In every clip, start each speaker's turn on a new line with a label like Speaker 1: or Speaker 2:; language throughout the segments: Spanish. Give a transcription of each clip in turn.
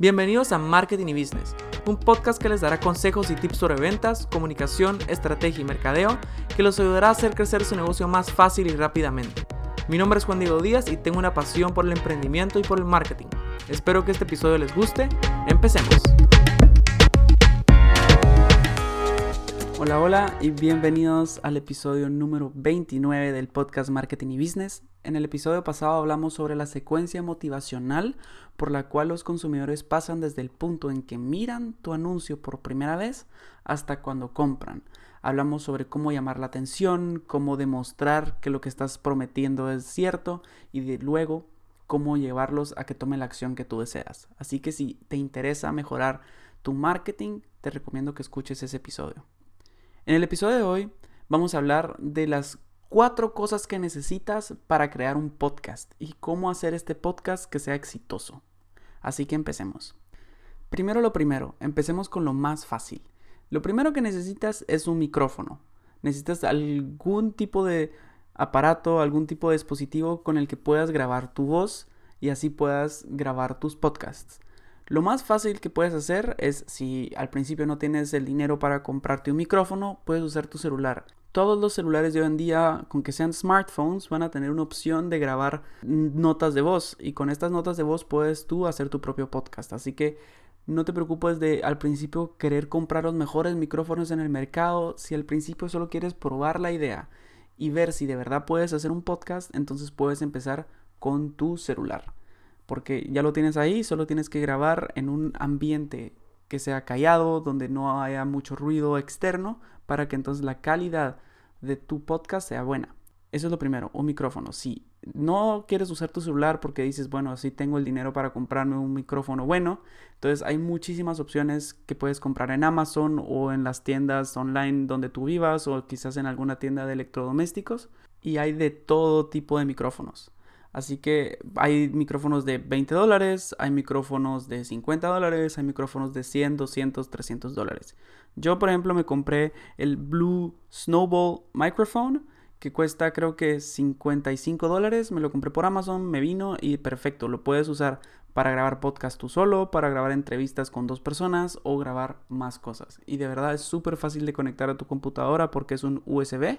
Speaker 1: Bienvenidos a Marketing y Business, un podcast que les dará consejos y tips sobre ventas, comunicación, estrategia y mercadeo que los ayudará a hacer crecer su negocio más fácil y rápidamente. Mi nombre es Juan Diego Díaz y tengo una pasión por el emprendimiento y por el marketing. Espero que este episodio les guste. Empecemos. Hola, hola y bienvenidos al episodio número 29 del podcast Marketing y Business. En el episodio pasado hablamos sobre la secuencia motivacional por la cual los consumidores pasan desde el punto en que miran tu anuncio por primera vez hasta cuando compran. Hablamos sobre cómo llamar la atención, cómo demostrar que lo que estás prometiendo es cierto y luego cómo llevarlos a que tomen la acción que tú deseas. Así que si te interesa mejorar tu marketing, te recomiendo que escuches ese episodio. En el episodio de hoy vamos a hablar de las cuatro cosas que necesitas para crear un podcast y cómo hacer este podcast que sea exitoso. Así que empecemos. Primero lo primero, empecemos con lo más fácil. Lo primero que necesitas es un micrófono. Necesitas algún tipo de aparato, algún tipo de dispositivo con el que puedas grabar tu voz y así puedas grabar tus podcasts. Lo más fácil que puedes hacer es si al principio no tienes el dinero para comprarte un micrófono, puedes usar tu celular. Todos los celulares de hoy en día, con que sean smartphones, van a tener una opción de grabar notas de voz y con estas notas de voz puedes tú hacer tu propio podcast. Así que no te preocupes de al principio querer comprar los mejores micrófonos en el mercado. Si al principio solo quieres probar la idea y ver si de verdad puedes hacer un podcast, entonces puedes empezar con tu celular porque ya lo tienes ahí, solo tienes que grabar en un ambiente que sea callado, donde no haya mucho ruido externo, para que entonces la calidad de tu podcast sea buena. Eso es lo primero, un micrófono. Si no quieres usar tu celular porque dices, bueno, si tengo el dinero para comprarme un micrófono bueno, entonces hay muchísimas opciones que puedes comprar en Amazon o en las tiendas online donde tú vivas o quizás en alguna tienda de electrodomésticos y hay de todo tipo de micrófonos. Así que hay micrófonos de 20 dólares, hay micrófonos de 50 dólares, hay micrófonos de 100, 200, 300 dólares. Yo, por ejemplo, me compré el Blue Snowball Microphone, que cuesta creo que 55 dólares. Me lo compré por Amazon, me vino y perfecto. Lo puedes usar para grabar podcast tú solo, para grabar entrevistas con dos personas o grabar más cosas. Y de verdad es súper fácil de conectar a tu computadora porque es un USB.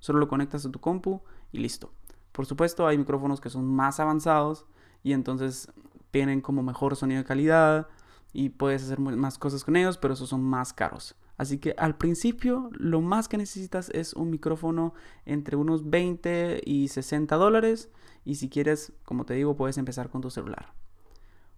Speaker 1: Solo lo conectas a tu compu y listo. Por supuesto, hay micrófonos que son más avanzados y entonces tienen como mejor sonido de calidad y puedes hacer más cosas con ellos, pero esos son más caros. Así que al principio lo más que necesitas es un micrófono entre unos 20 y 60 dólares y si quieres, como te digo, puedes empezar con tu celular.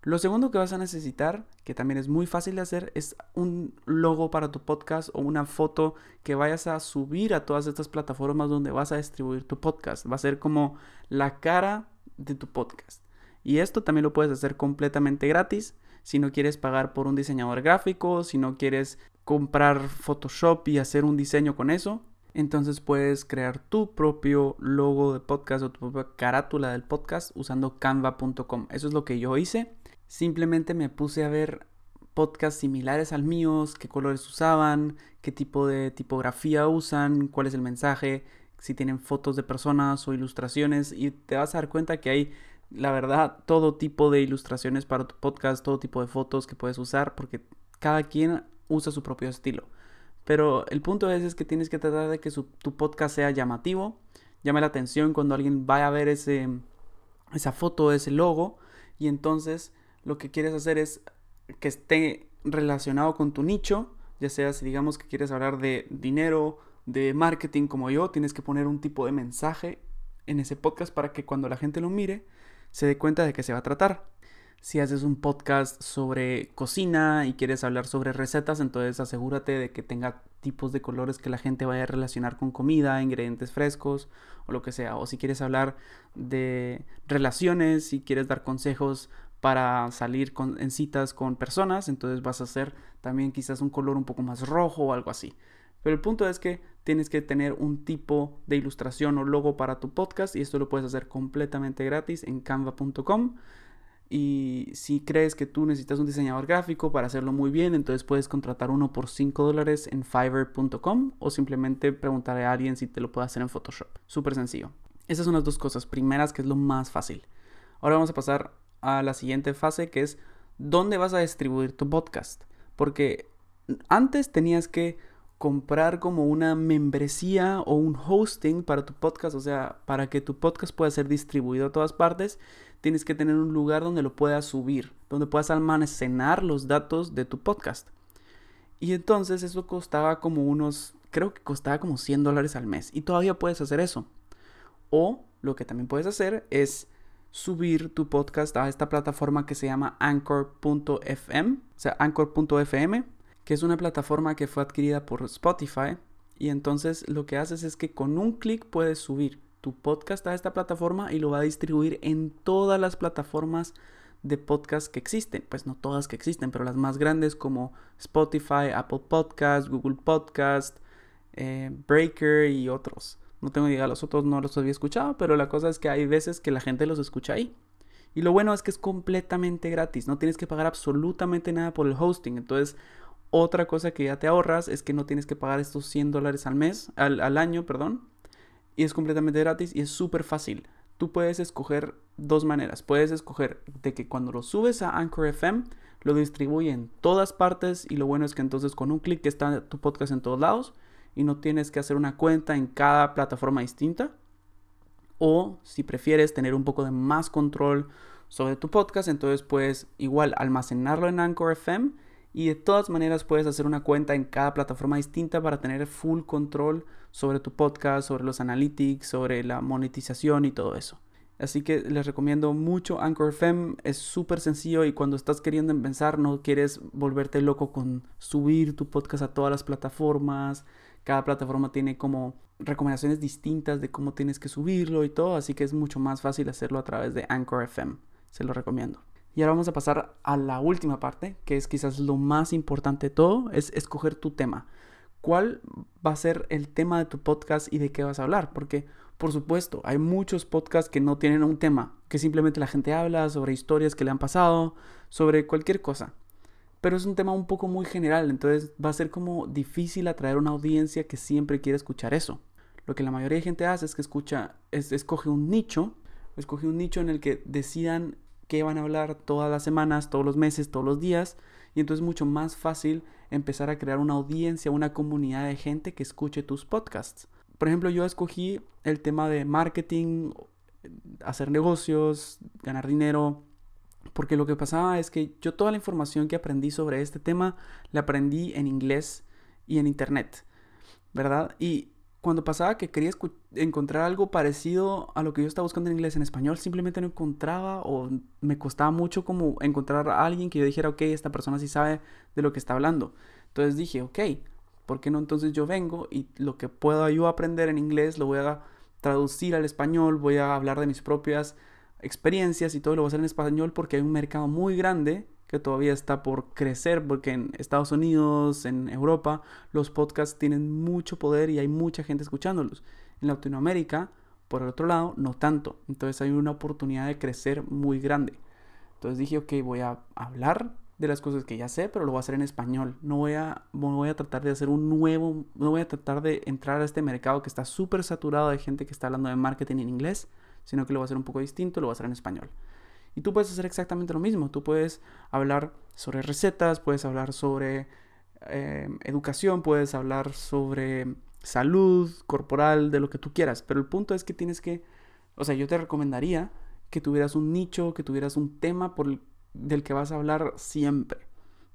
Speaker 1: Lo segundo que vas a necesitar, que también es muy fácil de hacer, es un logo para tu podcast o una foto que vayas a subir a todas estas plataformas donde vas a distribuir tu podcast. Va a ser como la cara de tu podcast. Y esto también lo puedes hacer completamente gratis. Si no quieres pagar por un diseñador gráfico, si no quieres comprar Photoshop y hacer un diseño con eso, entonces puedes crear tu propio logo de podcast o tu propia carátula del podcast usando canva.com. Eso es lo que yo hice. Simplemente me puse a ver podcasts similares al mío, qué colores usaban, qué tipo de tipografía usan, cuál es el mensaje, si tienen fotos de personas o ilustraciones y te vas a dar cuenta que hay la verdad todo tipo de ilustraciones para tu podcast, todo tipo de fotos que puedes usar porque cada quien usa su propio estilo. Pero el punto es, es que tienes que tratar de que tu podcast sea llamativo, llame la atención cuando alguien vaya a ver ese, esa foto, ese logo y entonces lo que quieres hacer es que esté relacionado con tu nicho, ya sea si digamos que quieres hablar de dinero, de marketing como yo, tienes que poner un tipo de mensaje en ese podcast para que cuando la gente lo mire se dé cuenta de qué se va a tratar. Si haces un podcast sobre cocina y quieres hablar sobre recetas, entonces asegúrate de que tenga tipos de colores que la gente vaya a relacionar con comida, ingredientes frescos o lo que sea. O si quieres hablar de relaciones, si quieres dar consejos para salir en citas con personas, entonces vas a hacer también quizás un color un poco más rojo o algo así. Pero el punto es que tienes que tener un tipo de ilustración o logo para tu podcast y esto lo puedes hacer completamente gratis en canva.com. Y si crees que tú necesitas un diseñador gráfico para hacerlo muy bien, entonces puedes contratar uno por 5 dólares en fiverr.com o simplemente preguntarle a alguien si te lo puede hacer en Photoshop. Súper sencillo. Esas son las dos cosas primeras que es lo más fácil. Ahora vamos a pasar a la siguiente fase que es dónde vas a distribuir tu podcast. Porque antes tenías que comprar como una membresía o un hosting para tu podcast, o sea, para que tu podcast pueda ser distribuido a todas partes, tienes que tener un lugar donde lo puedas subir, donde puedas almacenar los datos de tu podcast. Y entonces eso costaba como unos, creo que costaba como 100 dólares al mes. Y todavía puedes hacer eso. O lo que también puedes hacer es subir tu podcast a esta plataforma que se llama anchor.fm, o sea, anchor.fm que es una plataforma que fue adquirida por Spotify. Y entonces lo que haces es que con un clic puedes subir tu podcast a esta plataforma y lo va a distribuir en todas las plataformas de podcast que existen. Pues no todas que existen, pero las más grandes como Spotify, Apple Podcast, Google Podcast, eh, Breaker y otros. No tengo idea, los otros no los había escuchado, pero la cosa es que hay veces que la gente los escucha ahí. Y lo bueno es que es completamente gratis, no tienes que pagar absolutamente nada por el hosting. Entonces, otra cosa que ya te ahorras es que no tienes que pagar estos 100 dólares al mes, al, año, perdón. Y es completamente gratis y es súper fácil. Tú puedes escoger dos maneras. Puedes escoger de que cuando lo subes a Anchor FM, lo distribuye en todas partes y lo bueno es que entonces con un clic está tu podcast en todos lados y no tienes que hacer una cuenta en cada plataforma distinta. O si prefieres tener un poco de más control sobre tu podcast, entonces puedes igual almacenarlo en Anchor FM y de todas maneras puedes hacer una cuenta en cada plataforma distinta para tener full control sobre tu podcast, sobre los analytics, sobre la monetización y todo eso. Así que les recomiendo mucho Anchor FM, es súper sencillo y cuando estás queriendo empezar no quieres volverte loco con subir tu podcast a todas las plataformas. Cada plataforma tiene como recomendaciones distintas de cómo tienes que subirlo y todo, así que es mucho más fácil hacerlo a través de Anchor FM. Se lo recomiendo. Y ahora vamos a pasar a la última parte, que es quizás lo más importante de todo, es escoger tu tema. ¿Cuál va a ser el tema de tu podcast y de qué vas a hablar? Porque, por supuesto, hay muchos podcasts que no tienen un tema, que simplemente la gente habla sobre historias que le han pasado, sobre cualquier cosa. Pero es un tema un poco muy general, entonces va a ser como difícil atraer una audiencia que siempre quiere escuchar eso. Lo que la mayoría de gente hace es que escucha, es, escoge un nicho, escoge un nicho en el que decidan qué van a hablar todas las semanas, todos los meses, todos los días. Y entonces es mucho más fácil empezar a crear una audiencia, una comunidad de gente que escuche tus podcasts. Por ejemplo, yo escogí el tema de marketing, hacer negocios, ganar dinero, porque lo que pasaba es que yo toda la información que aprendí sobre este tema la aprendí en inglés y en internet, ¿verdad? Y cuando pasaba que quería encontrar algo parecido a lo que yo estaba buscando en inglés en español, simplemente no encontraba o me costaba mucho como encontrar a alguien que yo dijera, ok, esta persona sí sabe de lo que está hablando. Entonces dije, ok, ¿por qué no entonces yo vengo y lo que puedo yo aprender en inglés lo voy a traducir al español, voy a hablar de mis propias experiencias y todo lo voy a hacer en español porque hay un mercado muy grande que todavía está por crecer, porque en Estados Unidos, en Europa, los podcasts tienen mucho poder y hay mucha gente escuchándolos. En Latinoamérica, por el otro lado, no tanto. Entonces hay una oportunidad de crecer muy grande. Entonces dije, ok, voy a hablar de las cosas que ya sé, pero lo voy a hacer en español. No voy a, no voy a tratar de hacer un nuevo, no voy a tratar de entrar a este mercado que está súper saturado de gente que está hablando de marketing en inglés, sino que lo voy a hacer un poco distinto, lo voy a hacer en español. Y tú puedes hacer exactamente lo mismo. Tú puedes hablar sobre recetas, puedes hablar sobre eh, educación, puedes hablar sobre salud corporal, de lo que tú quieras. Pero el punto es que tienes que, o sea, yo te recomendaría que tuvieras un nicho, que tuvieras un tema por del que vas a hablar siempre.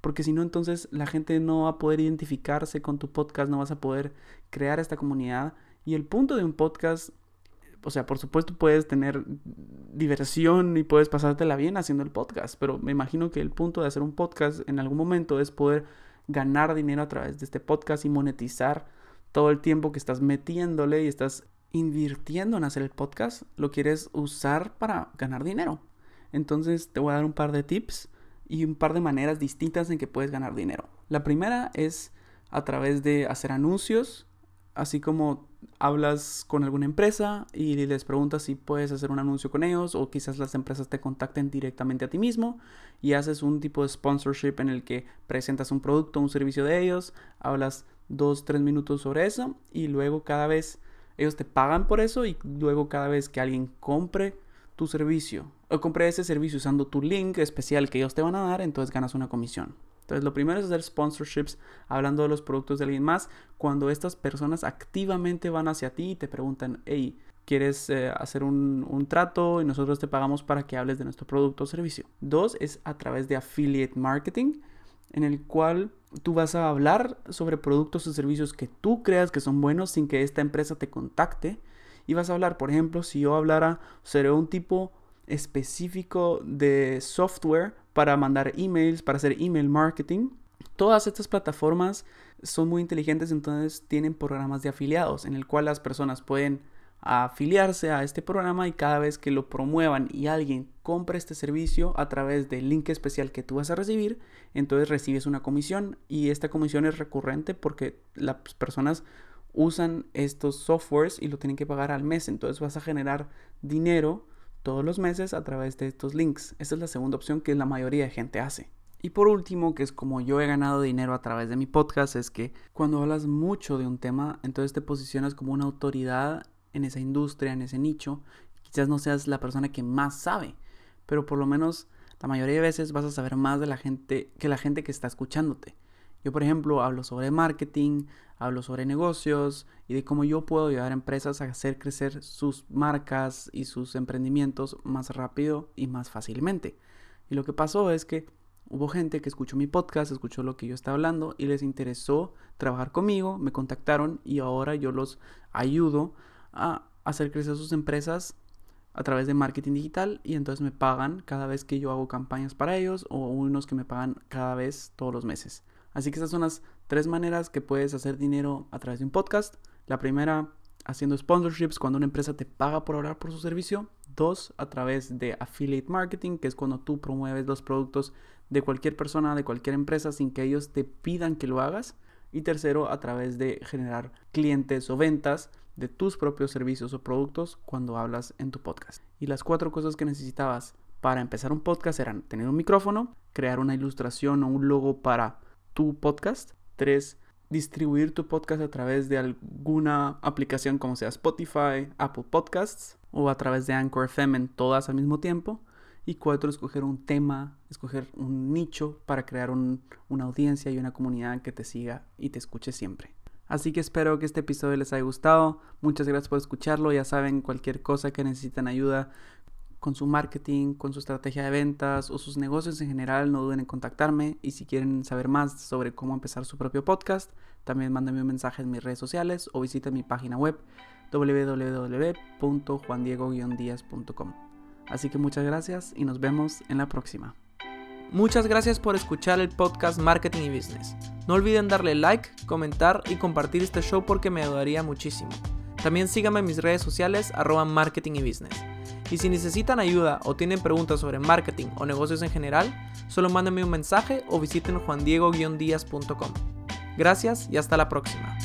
Speaker 1: Porque si no, entonces la gente no va a poder identificarse con tu podcast, no vas a poder crear esta comunidad. Y el punto de un podcast o sea, por supuesto puedes tener diversión y puedes pasártela bien haciendo el podcast, pero me imagino que el punto de hacer un podcast en algún momento es poder ganar dinero a través de este podcast y monetizar todo el tiempo que estás metiéndole y estás invirtiendo en hacer el podcast, lo quieres usar para ganar dinero. Entonces te voy a dar un par de tips y un par de maneras distintas en que puedes ganar dinero. La primera es a través de hacer anuncios así como hablas con alguna empresa y les preguntas si puedes hacer un anuncio con ellos o quizás las empresas te contacten directamente a ti mismo y haces un tipo de sponsorship en el que presentas un producto, un servicio de ellos, hablas dos, tres minutos sobre eso y luego cada vez ellos te pagan por eso y luego cada vez que alguien compre tu servicio o compré ese servicio usando tu link especial que ellos te van a dar, entonces ganas una comisión. Entonces, lo primero es hacer sponsorships hablando de los productos de alguien más cuando estas personas activamente van hacia ti y te preguntan, hey, ¿quieres eh, hacer un, un, trato y nosotros te pagamos para que hables de nuestro producto o servicio? Dos es a través de affiliate marketing en el cual tú vas a hablar sobre productos o servicios que tú creas que son buenos sin que esta empresa te contacte. Y vas a hablar, por ejemplo, si yo hablara sobre un tipo específico de software para mandar emails, para hacer email marketing. Todas estas plataformas son muy inteligentes, entonces tienen programas de afiliados en el cual las personas pueden afiliarse a este programa y cada vez que lo promuevan y alguien compra este servicio a través del link especial que tú vas a recibir, entonces recibes una comisión y esta comisión es recurrente porque las personas usan estos softwares y lo tienen que pagar al mes, entonces vas a generar dinero todos los meses a través de estos links. Esta es la segunda opción que la mayoría de gente hace. Y por último, que es como yo he ganado dinero a través de mi podcast, es que cuando hablas mucho de un tema, entonces te posicionas como una autoridad en esa industria, en ese nicho. Quizás no seas la persona que más sabe, pero por lo menos la mayoría de veces vas a saber más de la gente que la gente que está escuchándote. Yo, por ejemplo, hablo sobre marketing, hablo sobre negocios y de cómo yo puedo ayudar a empresas a hacer crecer sus marcas y sus emprendimientos más rápido y más fácilmente. Y lo que pasó es que hubo gente que escuchó mi podcast, escuchó lo que yo estaba hablando y les interesó trabajar conmigo, me contactaron y ahora yo los ayudo a hacer crecer sus empresas a través de marketing digital y entonces me pagan cada vez que yo hago campañas para ellos o unos que me pagan cada vez todos los meses. Así que estas son las tres maneras que puedes hacer dinero a través de un podcast. La primera, haciendo sponsorships cuando una empresa te paga por hablar por su servicio. Dos, a través de affiliate marketing, que es cuando tú promueves los productos de cualquier persona, de cualquier empresa, sin que ellos te pidan que lo hagas. Y tercero, a través de generar clientes o ventas de tus propios servicios o productos cuando hablas en tu podcast. Y las cuatro cosas que necesitabas para empezar un podcast eran tener un micrófono, crear una ilustración o un logo para tu podcast. Tres, distribuir tu podcast a través de alguna aplicación como sea Spotify, Apple Podcasts o a través de Anchor FM en todas al mismo tiempo. Y cuatro, escoger un tema, escoger un nicho para crear una audiencia y una comunidad que te siga y te escuche siempre. Así que espero que este episodio les haya gustado. Muchas gracias por escucharlo. Ya saben, cualquier cosa que necesiten ayuda con su marketing, con su estrategia de ventas o sus negocios en general, no duden en contactarme. Y si quieren saber más sobre cómo empezar su propio podcast, también mándenme un mensaje en mis redes sociales o visiten mi página web www.juandiego-díaz.com. Así que muchas gracias y nos vemos en la próxima. Muchas gracias por escuchar el podcast Marketing y Business. No olviden darle like, comentar y compartir este show porque me ayudaría muchísimo. También síganme en mis redes sociales arroba marketing y business. Y si necesitan ayuda o tienen preguntas sobre marketing o negocios en general, solo mándenme un mensaje o visiten juandiego-díaz.com. Gracias y hasta la próxima.